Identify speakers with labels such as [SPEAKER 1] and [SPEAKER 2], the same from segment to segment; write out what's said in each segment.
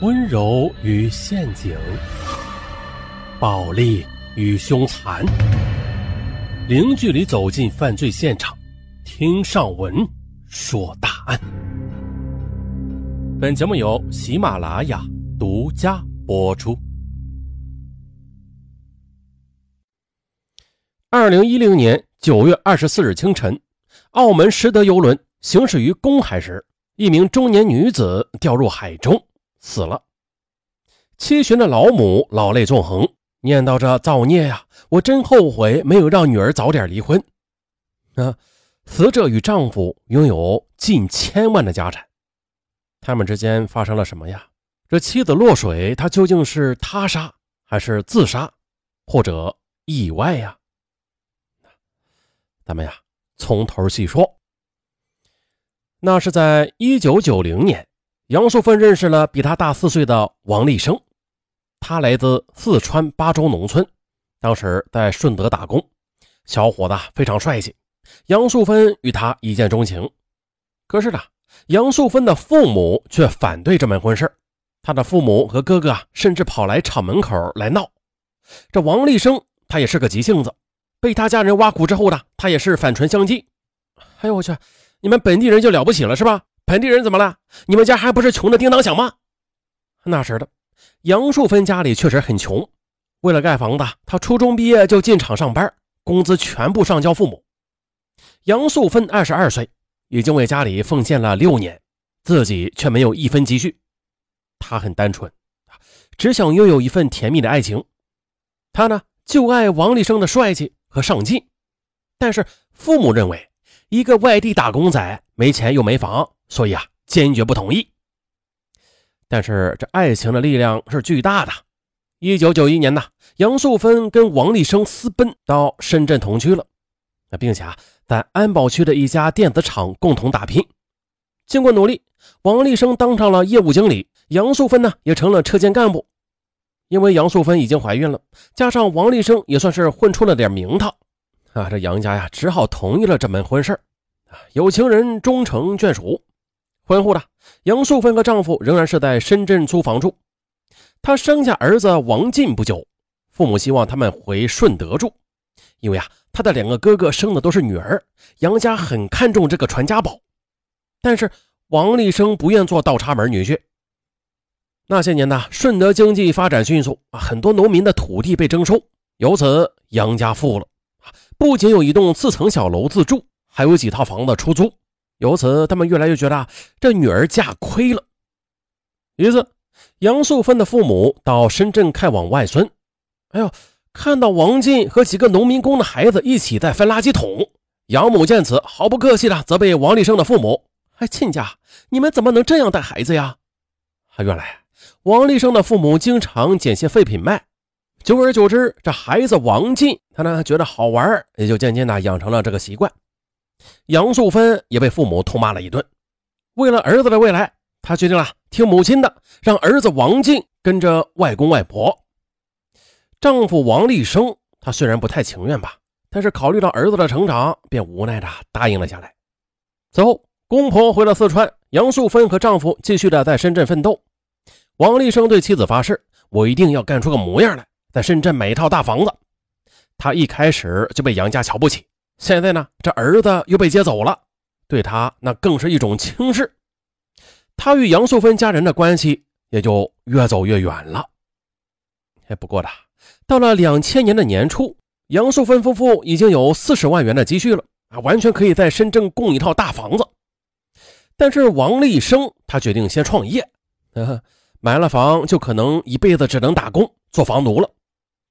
[SPEAKER 1] 温柔与陷阱，暴力与凶残，零距离走进犯罪现场，听上文说大案。本节目由喜马拉雅独家播出。二零一零年九月二十四日清晨，澳门实德游轮行驶于公海时，一名中年女子掉入海中。死了，七旬的老母老泪纵横，念叨着造孽呀！我真后悔没有让女儿早点离婚。啊，死者与丈夫拥有近千万的家产，他们之间发生了什么呀？这妻子落水，他究竟是他杀还是自杀，或者意外呀？咱们呀，从头细说。那是在一九九零年。杨素芬认识了比她大四岁的王立生，他来自四川巴州农村，当时在顺德打工。小伙子非常帅气，杨素芬与他一见钟情。可是呢，杨素芬的父母却反对这门婚事他的父母和哥哥，甚至跑来厂门口来闹。这王立生他也是个急性子，被他家人挖苦之后呢，他也是反唇相讥：“哎呦我去，你们本地人就了不起了是吧？”本地人怎么了？你们家还不是穷的叮当响吗？那时的杨树芬家里确实很穷，为了盖房子，她初中毕业就进厂上班，工资全部上交父母。杨素芬二十二岁，已经为家里奉献了六年，自己却没有一分积蓄。她很单纯，只想拥有一份甜蜜的爱情。她呢，就爱王立生的帅气和上进，但是父母认为，一个外地打工仔没钱又没房。所以啊，坚决不同意。但是这爱情的力量是巨大的。一九九一年呢，杨素芬跟王立生私奔到深圳同居了，那并且啊，在安保区的一家电子厂共同打拼。经过努力，王立生当上了业务经理，杨素芬呢也成了车间干部。因为杨素芬已经怀孕了，加上王立生也算是混出了点名堂啊，这杨家呀只好同意了这门婚事啊有情人终成眷属。婚后的杨素芬和丈夫仍然是在深圳租房住。她生下儿子王进不久，父母希望他们回顺德住，因为啊，她的两个哥哥生的都是女儿，杨家很看重这个传家宝。但是王立生不愿做倒插门女婿。那些年呢，顺德经济发展迅速，很多农民的土地被征收，由此杨家富了不仅有一栋四层小楼自住，还有几套房子出租。由此，他们越来越觉得这女儿嫁亏了。一次，杨素芬的父母到深圳看望外孙，哎呦，看到王进和几个农民工的孩子一起在翻垃圾桶，杨母见此毫不客气的责备王立生的父母：“哎，亲家，你们怎么能这样带孩子呀？”啊原来，王立生的父母经常捡些废品卖，久而久之，这孩子王进他呢觉得好玩，也就渐渐的养成了这个习惯。杨素芬也被父母痛骂了一顿。为了儿子的未来，她决定了听母亲的，让儿子王进跟着外公外婆。丈夫王立生，他虽然不太情愿吧，但是考虑到儿子的成长，便无奈的答应了下来。此后，公婆回了四川，杨素芬和丈夫继续的在深圳奋斗。王立生对妻子发誓：“我一定要干出个模样来，在深圳买一套大房子。”他一开始就被杨家瞧不起。现在呢，这儿子又被接走了，对他那更是一种轻视。他与杨素芬家人的关系也就越走越远了。哎，不过的，到了两千年的年初，杨素芬夫妇已经有四十万元的积蓄了啊，完全可以在深圳供一套大房子。但是王立生他决定先创业，买了房就可能一辈子只能打工做房奴了。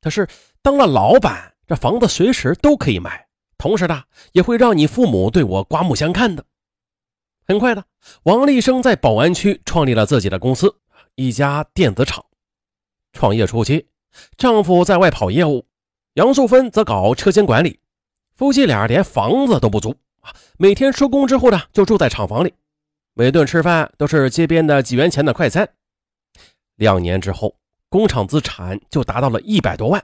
[SPEAKER 1] 可是当了老板，这房子随时都可以买。同时呢，也会让你父母对我刮目相看的。很快的，王立生在宝安区创立了自己的公司，一家电子厂。创业初期，丈夫在外跑业务，杨素芬则搞车间管理。夫妻俩连房子都不租啊，每天收工之后呢，就住在厂房里，每顿吃饭都是街边的几元钱的快餐。两年之后，工厂资产就达到了一百多万。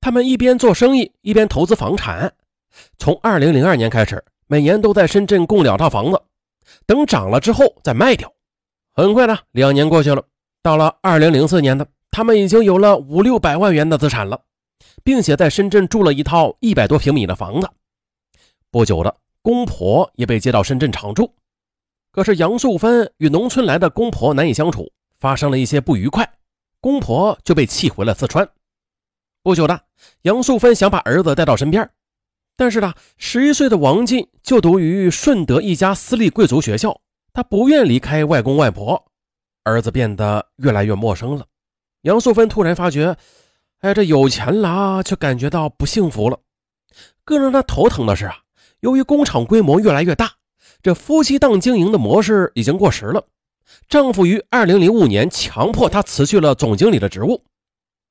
[SPEAKER 1] 他们一边做生意，一边投资房产。从二零零二年开始，每年都在深圳供两套房子，等涨了之后再卖掉。很快呢，两年过去了，到了二零零四年的，他们已经有了五六百万元的资产了，并且在深圳住了一套一百多平米的房子。不久的，公婆也被接到深圳常住。可是杨素芬与农村来的公婆难以相处，发生了一些不愉快，公婆就被气回了四川。不久的，杨素芬想把儿子带到身边，但是呢，十一岁的王进就读于顺德一家私立贵族学校，他不愿离开外公外婆，儿子变得越来越陌生了。杨素芬突然发觉，哎，这有钱了，却感觉到不幸福了。更让他头疼的是啊，由于工厂规模越来越大。这夫妻档经营的模式已经过时了。丈夫于二零零五年强迫她辞去了总经理的职务，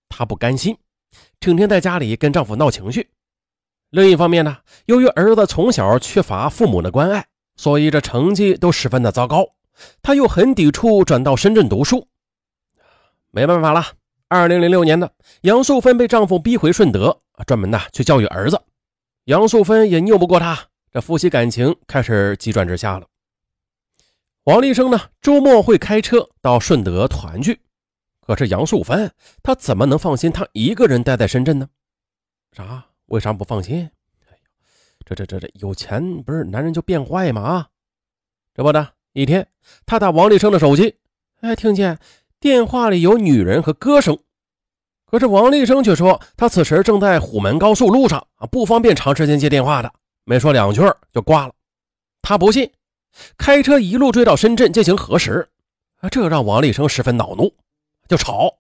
[SPEAKER 1] 她不甘心，整天在家里跟丈夫闹情绪。另一方面呢，由于儿子从小缺乏父母的关爱，所以这成绩都十分的糟糕。她又很抵触转到深圳读书。没办法了，二零零六年的杨素芬被丈夫逼回顺德，专门呢去教育儿子。杨素芬也拗不过他。这夫妻感情开始急转直下了。王立生呢，周末会开车到顺德团聚，可是杨素芬她怎么能放心他一个人待在深圳呢？啥？为啥不放心？哎呦，这这这这有钱不是男人就变坏吗？啊，这不的一天，他打王立生的手机，哎，听见电话里有女人和歌声，可是王立生却说他此时正在虎门高速路上啊，不方便长时间接电话的。没说两句就挂了，他不信，开车一路追到深圳进行核实，啊，这让王立生十分恼怒，就吵，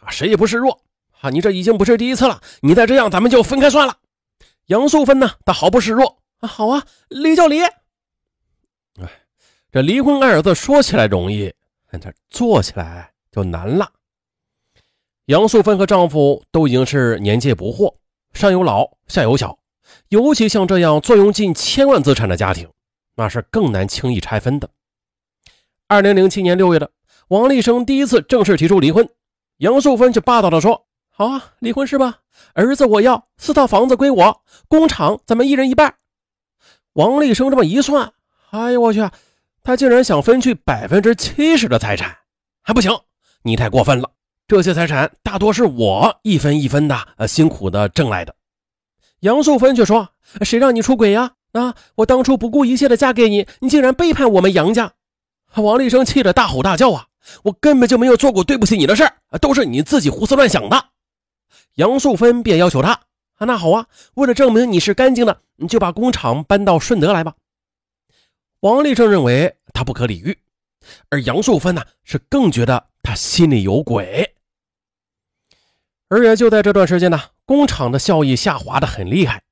[SPEAKER 1] 啊，谁也不示弱，啊，你这已经不是第一次了，你再这样，咱们就分开算了。杨素芬呢，她毫不示弱，啊，好啊，离就离。哎，这离婚二字说起来容易，但这做起来就难了。杨素芬和丈夫都已经是年届不惑，上有老，下有小。尤其像这样坐拥近千万资产的家庭，那是更难轻易拆分的。二零零七年六月的，王立生第一次正式提出离婚，杨素芬却霸道的说：“好啊，离婚是吧？儿子我要，四套房子归我，工厂咱们一人一半。”王立生这么一算，哎呦我去，他竟然想分去百分之七十的财产，还不行，你太过分了！这些财产大多是我一分一分的呃辛苦的挣来的。杨素芬却说：“谁让你出轨呀？啊，我当初不顾一切的嫁给你，你竟然背叛我们杨家！”王立生气得大吼大叫：“啊，我根本就没有做过对不起你的事儿，都是你自己胡思乱想的！”杨素芬便要求他：“啊，那好啊，为了证明你是干净的，你就把工厂搬到顺德来吧。”王立正认为他不可理喻，而杨素芬呢，是更觉得他心里有鬼。而也就在这段时间呢。工厂的效益下滑的很厉害。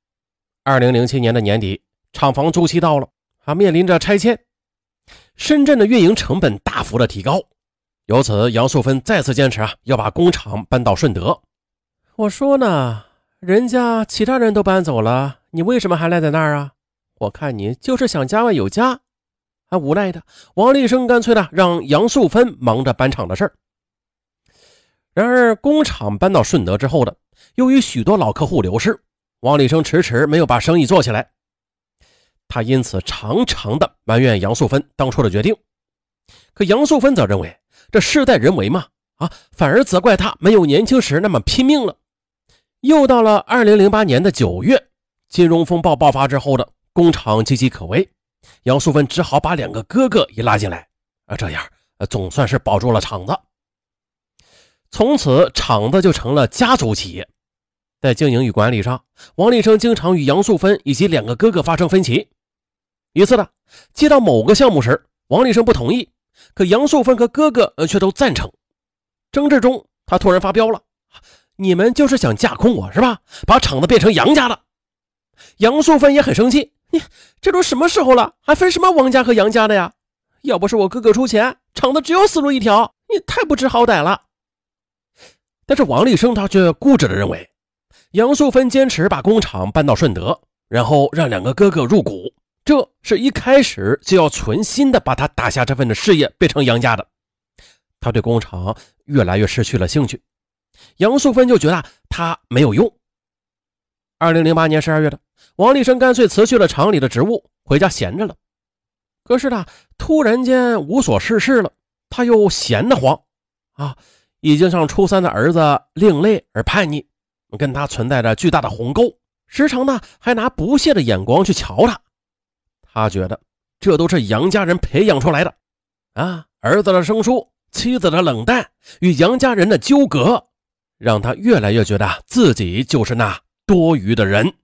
[SPEAKER 1] 二零零七年的年底，厂房租期到了，啊，面临着拆迁，深圳的运营成本大幅的提高。由此，杨素芬再次坚持啊，要把工厂搬到顺德。我说呢，人家其他人都搬走了，你为什么还赖在那儿啊？我看你就是想家外有家。啊，无奈的王立生干脆的让杨素芬忙着搬厂的事儿。然而，工厂搬到顺德之后的。由于许多老客户流失，王立生迟迟没有把生意做起来，他因此常常的埋怨杨素芬当初的决定。可杨素芬则认为这事在人为嘛，啊，反而责怪他没有年轻时那么拼命了。又到了二零零八年的九月，金融风暴爆发之后的工厂岌岌可危，杨素芬只好把两个哥哥也拉进来，啊，这样总算是保住了厂子。从此，厂子就成了家族企业。在经营与管理上，王立生经常与杨素芬以及两个哥哥发生分歧。一次呢，接到某个项目时，王立生不同意，可杨素芬和哥哥却都赞成。争执中，他突然发飙了：“你们就是想架空我是吧？把厂子变成杨家的。”杨素芬也很生气：“你这都什么时候了，还分什么王家和杨家的呀？要不是我哥哥出钱，厂子只有死路一条。你太不知好歹了。”但是王立生他却固执的认为，杨素芬坚持把工厂搬到顺德，然后让两个哥哥入股，这是一开始就要存心的把他打下这份的事业变成杨家的。他对工厂越来越失去了兴趣，杨素芬就觉得他没有用。二零零八年十二月的，王立生干脆辞去了厂里的职务，回家闲着了。可是呢突然间无所事事了，他又闲得慌。啊，已经上初三的儿子另类而叛逆，跟他存在着巨大的鸿沟，时常呢还拿不屑的眼光去瞧他。他觉得这都是杨家人培养出来的，啊，儿子的生疏，妻子的冷淡，与杨家人的纠葛，让他越来越觉得自己就是那多余的人。